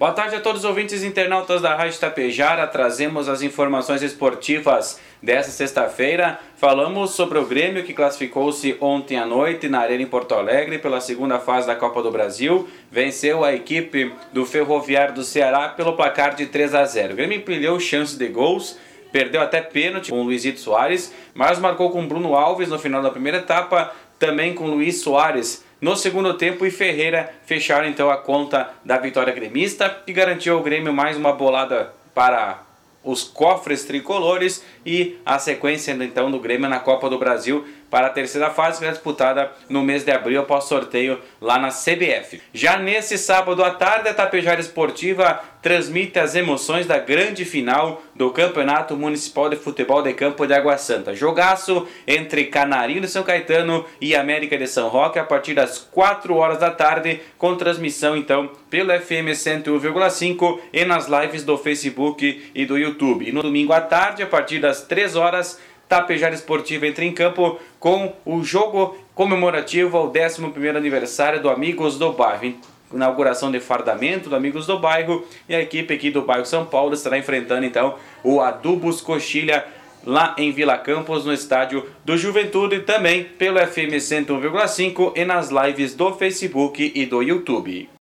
Boa tarde a todos os ouvintes internautas da Rádio Tapejara. Trazemos as informações esportivas desta sexta-feira. Falamos sobre o Grêmio que classificou-se ontem à noite na Arena em Porto Alegre pela segunda fase da Copa do Brasil. Venceu a equipe do Ferroviário do Ceará pelo placar de 3 a 0. O Grêmio empilhou chances de gols perdeu até pênalti com o Luizito Soares, mas marcou com Bruno Alves no final da primeira etapa, também com Luiz Soares no segundo tempo e Ferreira fecharam então a conta da vitória gremista, que garantiu ao Grêmio mais uma bolada para os cofres tricolores e a sequência então do Grêmio na Copa do Brasil para a terceira fase que é disputada no mês de abril após sorteio lá na CBF. Já nesse sábado à tarde, a Tapejara Esportiva transmite as emoções da grande final do Campeonato Municipal de Futebol de Campo de Água Santa. Jogaço entre Canarinho de São Caetano e América de São Roque a partir das 4 horas da tarde, com transmissão então pelo FM 101,5 e nas lives do Facebook e do YouTube. E no domingo à tarde, a partir das 3 horas, Tapejara Esportiva entra em campo com o jogo comemorativo ao 11º aniversário do Amigos do Bairro. Inauguração de fardamento do Amigos do Bairro e a equipe aqui do bairro São Paulo estará enfrentando então o Adubos Coxilha lá em Vila Campos, no estádio do Juventude, também pelo FM 101,5 e nas lives do Facebook e do YouTube.